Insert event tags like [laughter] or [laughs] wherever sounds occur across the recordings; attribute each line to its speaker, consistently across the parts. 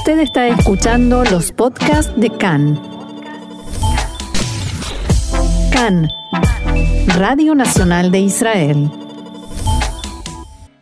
Speaker 1: Usted está escuchando los podcasts de CAN. CAN, Radio Nacional de Israel.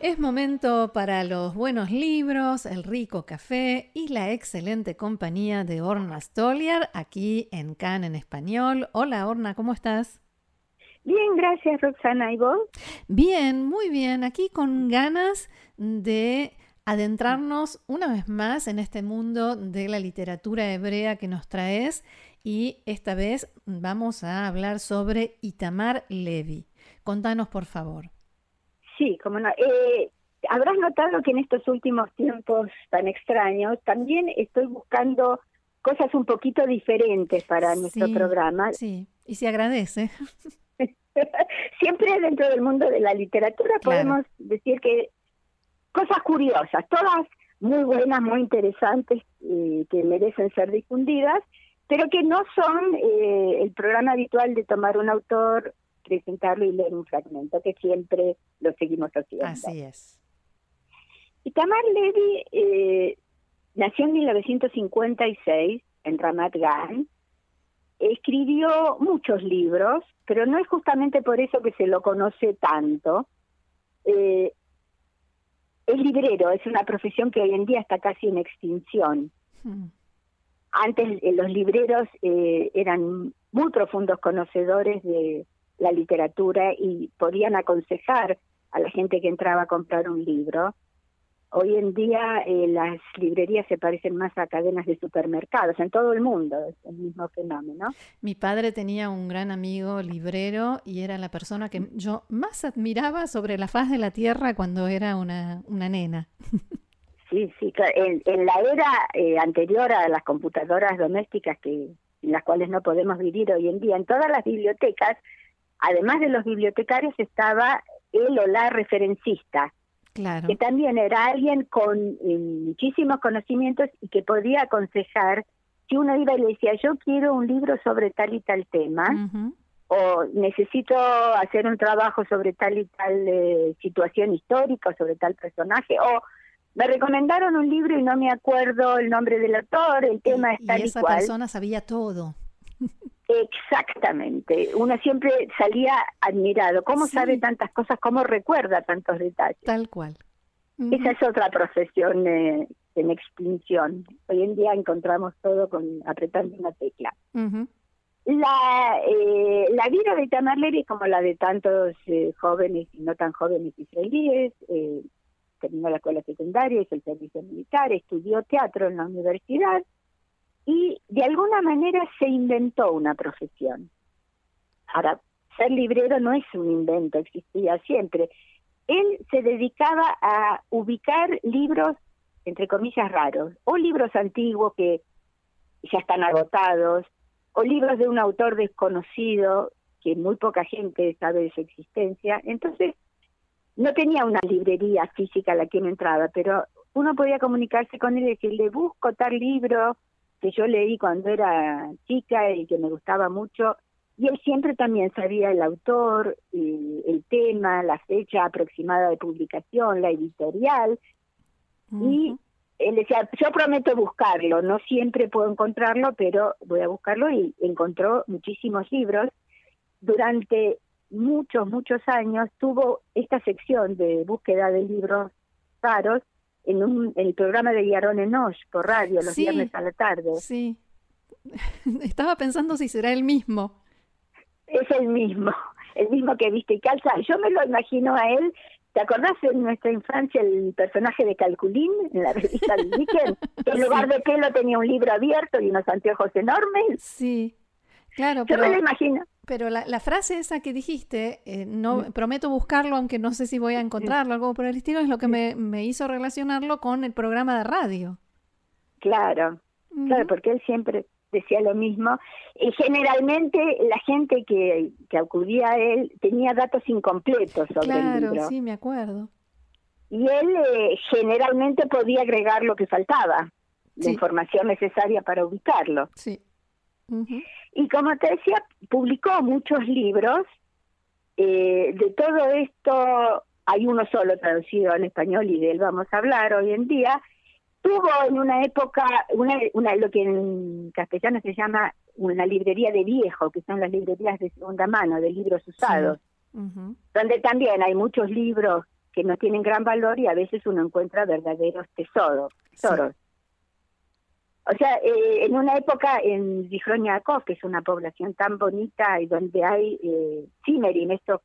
Speaker 2: Es momento para los buenos libros, el rico café y la excelente compañía de Orna Stoliar aquí en CAN en español. Hola Orna, ¿cómo estás?
Speaker 3: Bien, gracias Roxana. ¿Y vos?
Speaker 2: Bien, muy bien. Aquí con ganas de adentrarnos una vez más en este mundo de la literatura hebrea que nos traes y esta vez vamos a hablar sobre Itamar Levi. Contanos, por favor.
Speaker 3: Sí, como no. Eh, habrás notado que en estos últimos tiempos tan extraños también estoy buscando cosas un poquito diferentes para nuestro programa.
Speaker 2: Sí, y se agradece. [laughs]
Speaker 3: Siempre dentro del mundo de la literatura podemos decir que cosas curiosas, todas muy buenas, muy interesantes, eh, que merecen ser difundidas, pero que no son eh, el programa habitual de tomar un autor, presentarlo y leer un fragmento, que siempre lo seguimos haciendo.
Speaker 2: Así es.
Speaker 3: Y Tamar Levy eh, nació en 1956 en Ramat Gan, escribió muchos libros, pero no es justamente por eso que se lo conoce tanto. Eh, es librero, es una profesión que hoy en día está casi en extinción. Hmm. Antes eh, los libreros eh, eran muy profundos conocedores de la literatura y podían aconsejar a la gente que entraba a comprar un libro. Hoy en día eh, las librerías se parecen más a cadenas de supermercados en todo el mundo, es el mismo fenómeno.
Speaker 2: Mi padre tenía un gran amigo librero y era la persona que yo más admiraba sobre la faz de la tierra cuando era una, una nena.
Speaker 3: Sí, sí, en, en la era eh, anterior a las computadoras domésticas que en las cuales no podemos vivir hoy en día, en todas las bibliotecas, además de los bibliotecarios, estaba el o la referencista que también era alguien con eh, muchísimos conocimientos y que podía aconsejar si uno iba y le decía yo quiero un libro sobre tal y tal tema o necesito hacer un trabajo sobre tal y tal eh, situación histórica sobre tal personaje o me recomendaron un libro y no me acuerdo el nombre del autor, el tema es tal y,
Speaker 2: esa persona sabía todo.
Speaker 3: Exactamente. Uno siempre salía admirado. ¿Cómo sabe tantas cosas? ¿Cómo recuerda tantos detalles?
Speaker 2: Tal cual.
Speaker 3: Esa es otra profesión eh, en extinción. Hoy en día encontramos todo con apretando una tecla. La, eh, la vida de Tamar Levy, como la de tantos eh, jóvenes y no tan jóvenes israelíes, eh, terminó la escuela secundaria, hizo el servicio militar, estudió teatro en la universidad y de alguna manera se inventó una profesión. Ahora, ser librero no es un invento, existía siempre. Él se dedicaba a ubicar libros, entre comillas, raros, o libros antiguos que ya están agotados, o libros de un autor desconocido que muy poca gente sabe de su existencia. Entonces, no tenía una librería física a la que me entraba, pero uno podía comunicarse con él y decirle, busco tal libro, que yo leí cuando era chica y que me gustaba mucho. Y él siempre también sabía el autor, el, tema, la fecha aproximada de publicación, la editorial. Y él decía, yo prometo buscarlo, no siempre puedo encontrarlo, pero voy a buscarlo y encontró muchísimos libros. Durante muchos, muchos años tuvo esta sección de búsqueda de libros raros en, un, el programa de Yaron Enosh por radio los viernes a la tarde.
Speaker 2: Sí. [laughs] Estaba pensando si será el mismo.
Speaker 3: Es el mismo, [laughs] el mismo que viste y calza. Yo me lo imagino a él. ¿Te acordás en nuestra infancia el personaje de Calculín en la revista de Dickens? Que en lugar de pelo tenía un libro abierto y unos anteojos enormes.
Speaker 2: Sí, claro.
Speaker 3: Yo me lo imagino.
Speaker 2: Pero la, la, frase esa que dijiste, eh, no prometo buscarlo, aunque no sé si voy a encontrarlo, algo por el estilo, es lo que me, me hizo relacionarlo con el programa de radio.
Speaker 3: Claro, claro, porque él siempre decía lo mismo. Y generalmente la gente que, que acudía a él tenía datos incompletos sobre el libro.
Speaker 2: Claro, sí, me acuerdo.
Speaker 3: Y él eh, generalmente podía agregar lo que faltaba, la información necesaria para ubicarlo.
Speaker 2: Sí.
Speaker 3: Y como te decía, publicó muchos libros. Eh, de todo esto hay uno solo traducido en español y de él vamos a hablar hoy en día. tuvo en una época una, una, lo que en castellano se llama una librería de viejo, que son las librerías de segunda mano, de libros usados, donde también hay muchos libros que no tienen gran valor y a veces uno encuentra verdaderos tesoros. tesoros. O sea, eh, en una época en Zifroniakov, que es una población tan bonita y donde hay eh, en estos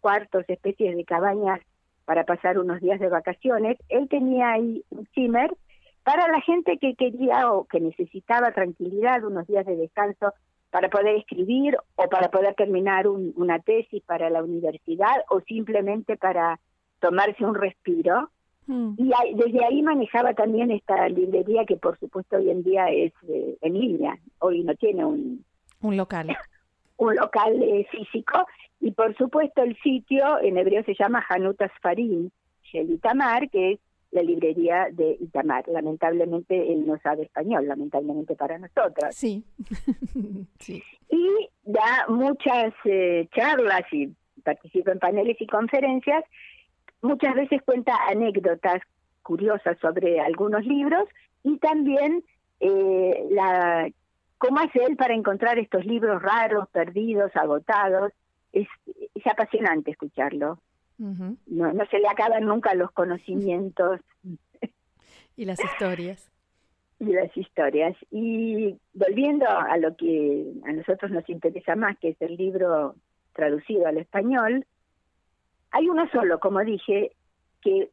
Speaker 3: cuartos, especies de cabañas para pasar unos días de vacaciones, él tenía ahí un zimmer para la gente que quería o que necesitaba tranquilidad, unos días de descanso para poder escribir o para poder terminar una tesis para la universidad o simplemente para tomarse un respiro. Mm. Y desde ahí manejaba también esta librería que por supuesto hoy en día es eh, en línea, hoy no tiene un,
Speaker 2: un local. [laughs]
Speaker 3: un local eh, físico y por supuesto el sitio en hebreo se llama Hanutas Farim, Itamar, que es la librería de Itamar. Lamentablemente él no sabe español, lamentablemente para nosotros.
Speaker 2: Sí. [laughs]
Speaker 3: sí. Y da muchas eh, charlas y participa en paneles y conferencias muchas veces cuenta anécdotas curiosas sobre algunos libros y también eh, la cómo hace él para encontrar estos libros raros, perdidos, agotados. Es, es apasionante escucharlo. no, no se le acaban nunca los conocimientos. [laughs]
Speaker 2: y las historias.
Speaker 3: Y las historias. Y volviendo a lo que a nosotros nos interesa más, que es el libro traducido al español, hay uno solo, como dije, que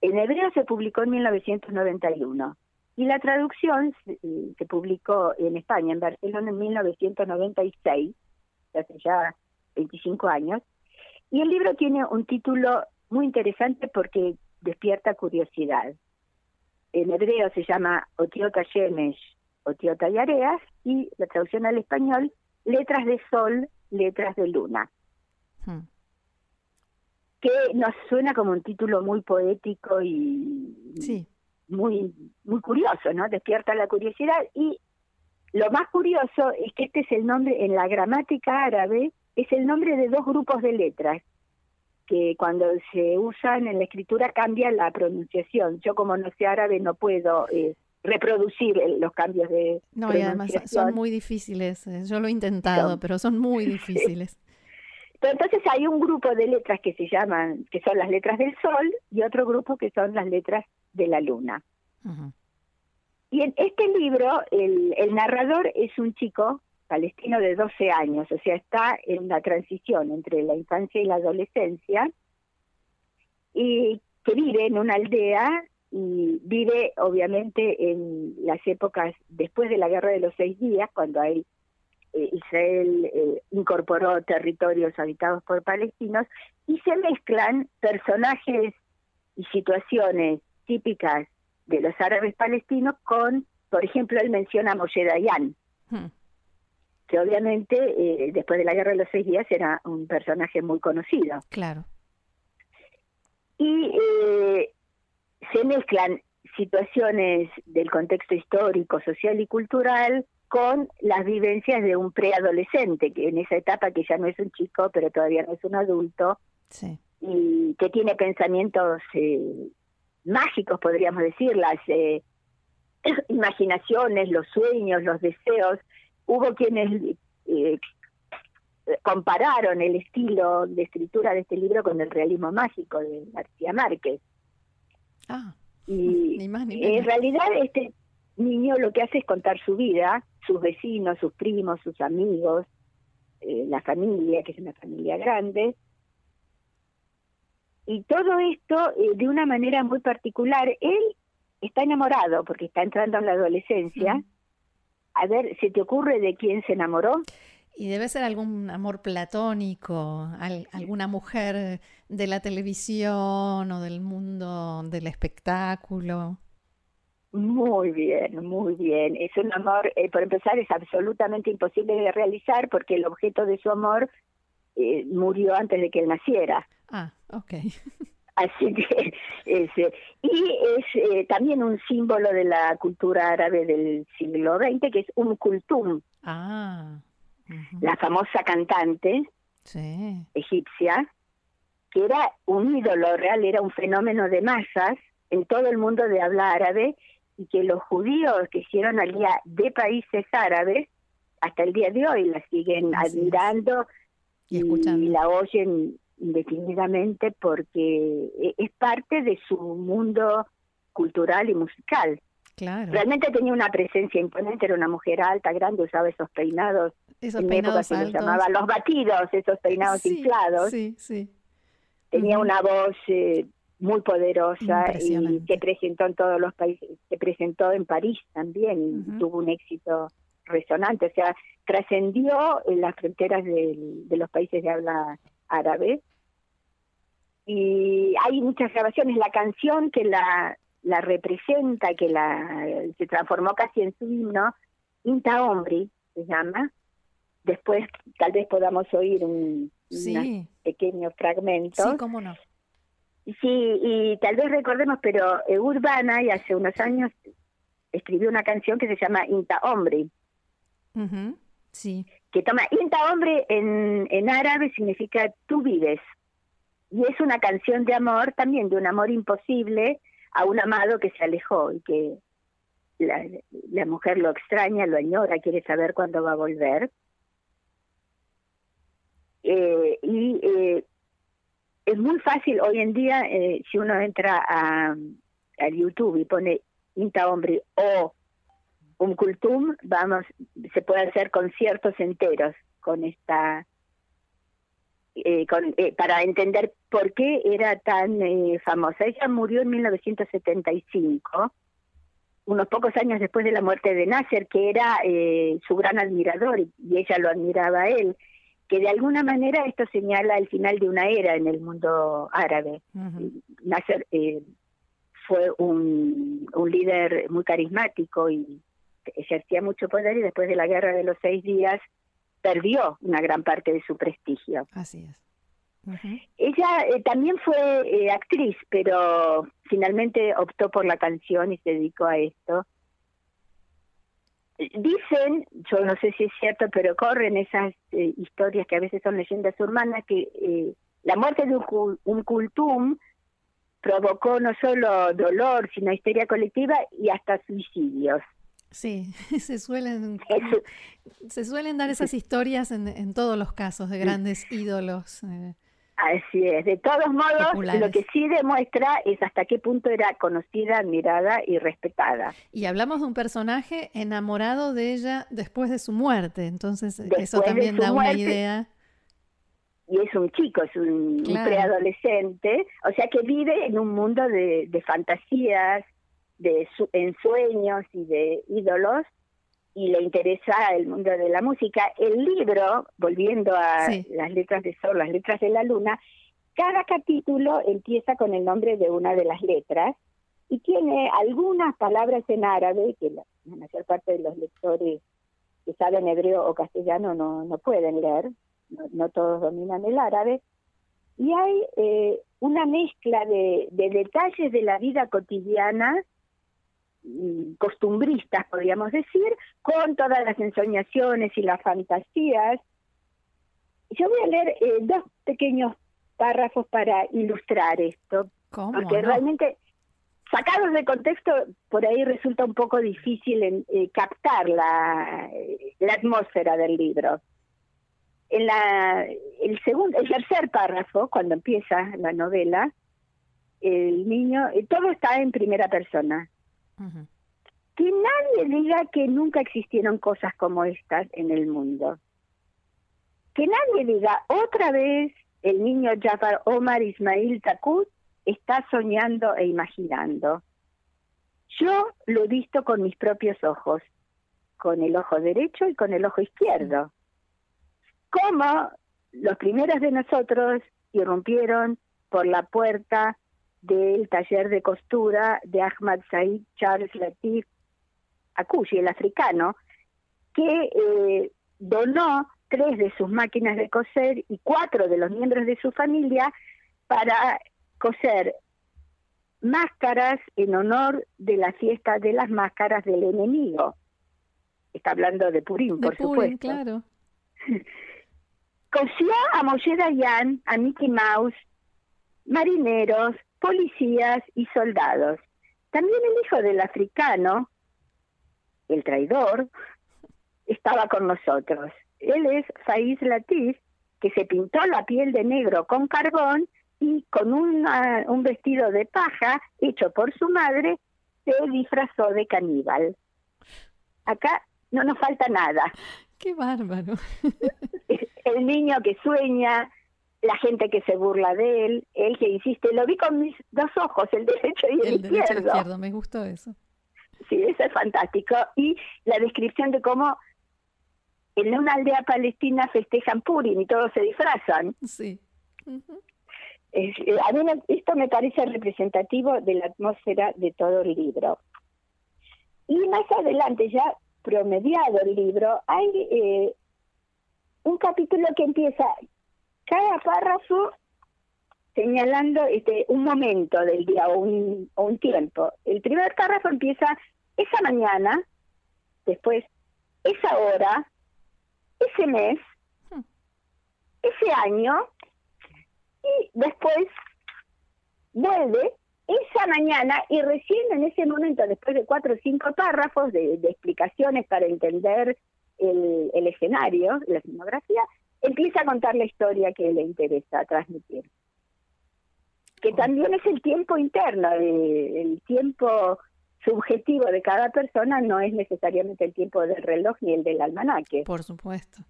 Speaker 3: en hebreo se publicó en 1991 y la traducción se, publicó en España, en Barcelona, en 1996, hace ya 25 años. Y el libro tiene un título muy interesante porque despierta curiosidad. En hebreo se llama Otiota Shemesh, Otiota Yareas, y la traducción al español, Letras de Sol, Letras de Luna. Que nos suena como un título muy poético y muy muy curioso, ¿no? Despierta la curiosidad y lo más curioso es que este es el nombre en la gramática árabe es el nombre de dos grupos de letras que cuando se usan en la escritura cambia la pronunciación. Yo como no sé árabe no puedo eh, reproducir los cambios de
Speaker 2: no y además son muy difíciles. Eh, yo lo he intentado, pero son muy [laughs] difíciles.
Speaker 3: Pero entonces hay un grupo de letras que se llaman, que son las letras del sol, y otro grupo que son las letras de la luna. Y en este libro, el, el narrador es un chico palestino de 12 años, o sea, está en la transición entre la infancia y la adolescencia, y que vive en una aldea y vive obviamente en las épocas después de la guerra de los seis días, cuando hay eh, Israel eh, incorporó territorios habitados por palestinos y se mezclan personajes y situaciones típicas de los árabes palestinos con, por ejemplo, él menciona a Moshe Dayan, hmm. que obviamente eh, después de la Guerra de los Seis Días era un personaje muy conocido.
Speaker 2: Claro.
Speaker 3: Y se mezclan situaciones del contexto histórico, social y cultural con las vivencias de un preadolescente, que en esa etapa que ya no es un chico, pero todavía no es un adulto, y que tiene pensamientos eh, mágicos, podríamos decir, las eh, [clears throat] imaginaciones, los sueños, los deseos. Hubo quienes eh, compararon el estilo de escritura de este libro con el realismo mágico de García Márquez.
Speaker 2: Ah,
Speaker 3: y [laughs] en realidad este niño lo que hace es contar su vida, sus vecinos, sus primos, sus amigos, eh, la familia, que es una familia grande. Y todo esto eh, de una manera muy particular. Él está enamorado porque está entrando en la adolescencia. A ver, ¿se te ocurre de quién se enamoró?
Speaker 2: Y debe ser algún amor platónico, alguna mujer de la televisión o del mundo del espectáculo.
Speaker 3: Muy bien, muy bien. Es un amor, eh, por empezar, es absolutamente imposible de realizar porque el objeto de su amor eh, murió antes de que él naciera.
Speaker 2: Ah, ok. [laughs]
Speaker 3: Así que es, eh, y es también un símbolo de la cultura árabe del siglo XX, que es un kultum.
Speaker 2: Ah.
Speaker 3: La famosa cantante egipcia, que era un ídolo real, era un fenómeno de masas en todo el mundo de habla árabe y que los judíos que hicieron alía de países árabes, hasta el día de hoy la siguen admirando y, la oyen indefinidamente porque e, es parte de su mundo cultural y musical.
Speaker 2: Claro.
Speaker 3: Realmente tenía una presencia imponente, era una mujer alta, grande, usaba esos peinados.
Speaker 2: Esos peinados se los
Speaker 3: llamaba los batidos, esos peinados inflados.
Speaker 2: Sí, sí.
Speaker 3: Tenía una voz eh, muy poderosa y se presentó en todos los países, se presentó en París también y tuvo un éxito resonante, o sea, trascendió en las fronteras de, los países de habla árabe. Y hay muchas grabaciones, la canción que la, la representa, que la se transformó casi en su himno, Inta Ombri se llama. Después tal vez podamos oír un, pequeño fragmento.
Speaker 2: Sí, cómo no.
Speaker 3: Sí, y tal vez recordemos, pero Urbana, y hace unos años escribió una canción que se llama Inta Hombre.
Speaker 2: Sí.
Speaker 3: Que toma Inta Hombre en, en árabe significa tú vives. Y es una canción de amor, también de un amor imposible a un amado que se alejó y que la, la mujer lo extraña, lo añora, quiere saber cuándo va a volver. Eh, y eh, es muy fácil hoy en día, eh, si uno entra a, YouTube y pone Inta Hombre o un cultum, vamos, se puede hacer conciertos enteros con esta, eh, con, eh, para entender por qué era tan famosa. Ella murió en 1975, unos pocos años después de la muerte de Nasser, que era su gran admirador y ella lo admiraba a él que de alguna manera esto señala el final de una era en el mundo árabe. Nasser eh, fue un, un líder muy carismático y ejercía mucho poder y después de la guerra de los seis días perdió una gran parte de su prestigio.
Speaker 2: Así es.
Speaker 3: Ella eh, también fue eh, actriz, pero finalmente optó por la canción y se dedicó a esto. Dicen, yo no sé si es cierto, pero corren esas eh, historias que a veces son leyendas urbanas, que eh, la muerte de un, un cultum provocó no solo dolor, sino histeria colectiva y hasta suicidios.
Speaker 2: Sí, [laughs] se suelen, se suelen dar esas historias en, en, todos los casos de grandes ídolos. Eh.
Speaker 3: Así es. De todos modos, lo que sí demuestra es hasta qué punto era conocida, admirada y respetada.
Speaker 2: Y hablamos de un personaje enamorado de ella después de su muerte, entonces eso también da una idea.
Speaker 3: Y es un chico, es un, preadolescente, o sea que vive en un mundo de, de fantasías, de ensueños y de ídolos y le interesa el mundo de la música. El libro, volviendo a las letras de Sol, las letras de la luna, cada capítulo empieza con el nombre de una de las letras y tiene algunas palabras en árabe que la, mayor parte de los lectores que saben hebreo o castellano no, no pueden leer, no, todos dominan el árabe, y hay eh, una mezcla de, de detalles de la vida cotidiana costumbristas, podríamos decir, con todas las ensoñaciones y las fantasías. Yo voy a leer eh, dos pequeños párrafos para ilustrar esto, porque realmente sacados de contexto por ahí resulta un poco difícil en, eh, captar la, la atmósfera del libro. En la, el segundo, el tercer párrafo, cuando empieza la novela, el niño, eh, todo está en primera persona. Que nadie diga que nunca existieron cosas como estas en el mundo. Que nadie diga otra vez el niño Jafar Omar Ismail Takut está soñando e imaginando. Yo lo he visto con mis propios ojos, con el ojo derecho y con el ojo izquierdo. Como los primeros de nosotros irrumpieron por la puerta del taller de costura de Ahmad Said Charles Latif Akushi, el africano, que eh, donó tres de sus máquinas de coser y cuatro de los miembros de su familia para coser máscaras en honor de la fiesta de las máscaras del enemigo. Está hablando de Purim, por supuesto.
Speaker 2: claro. [laughs]
Speaker 3: Cosió a Moshe Dayan, a Mickey Mouse, marineros, policías y soldados. También el hijo del africano, el traidor, estaba con nosotros. Él es Faiz Latif, que se pintó la piel de negro con carbón y con un vestido de paja hecho por su madre se disfrazó de caníbal. Acá no nos falta nada.
Speaker 2: Qué bárbaro. [laughs]
Speaker 3: El niño que sueña, la gente que se burla de él, él que insiste, lo vi con mis dos ojos, el derecho y el, el izquierdo.
Speaker 2: me gustó eso.
Speaker 3: Sí, eso es fantástico. Y la descripción de cómo en una aldea palestina festejan Purim y todos se disfrazan.
Speaker 2: Sí.
Speaker 3: Eh, a mí esto me parece representativo de la atmósfera de todo el libro. Y más adelante, ya promediado el libro, hay eh, un capítulo que empieza cada párrafo señalando este, un momento del día o un, o un tiempo. El primer párrafo empieza esa mañana, después esa hora, ese mes, hmm. ese año, y después vuelve esa mañana y recién en ese momento, después de cuatro o cinco párrafos de, explicaciones para entender el, el, escenario, la escenografía, empieza a contar la historia que le interesa transmitir. Que también es el tiempo interno, el tiempo subjetivo de cada persona no es necesariamente el tiempo del reloj ni el del almanaque.
Speaker 2: Por supuesto.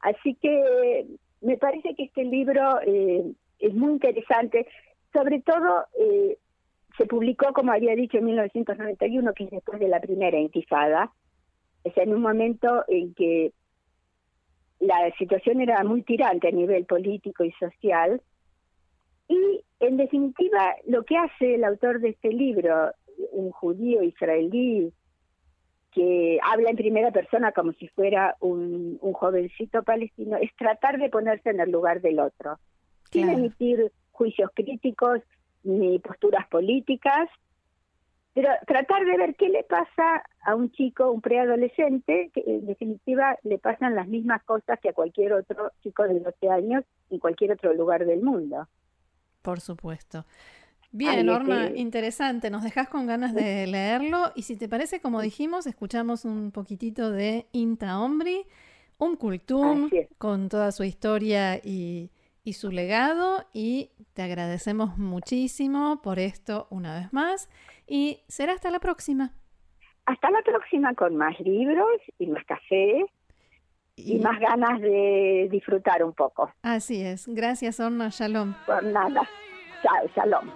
Speaker 3: Así que me parece que este libro eh, es muy interesante, sobre todo eh, se publicó, como había dicho, en 1991, que es después de la primera intifada, es en un momento en que la situación era muy tirante a nivel político y social, y en definitiva lo que hace el autor de este libro, un judío israelí que habla en primera persona como si fuera un, jovencito palestino, es tratar de ponerse en el lugar del otro, sin emitir juicios críticos ni posturas políticas, pero tratar de ver qué le pasa a un chico, un preadolescente, que en definitiva le pasan las mismas cosas que a cualquier otro chico de 12 años en cualquier otro lugar del mundo.
Speaker 2: Por supuesto. Bien, Norma, interesante. Nos dejas con ganas de leerlo. Y si te parece, como dijimos, escuchamos un poquitito de Inta Ombri, un cultum con toda su historia y, y su legado. Y te agradecemos muchísimo por esto una vez más. Y será hasta la próxima.
Speaker 3: Hasta la próxima con más libros y más café y, más ganas de disfrutar un poco.
Speaker 2: Así es. Gracias, Orna. Shalom.
Speaker 3: Por nada. Chao, shalom.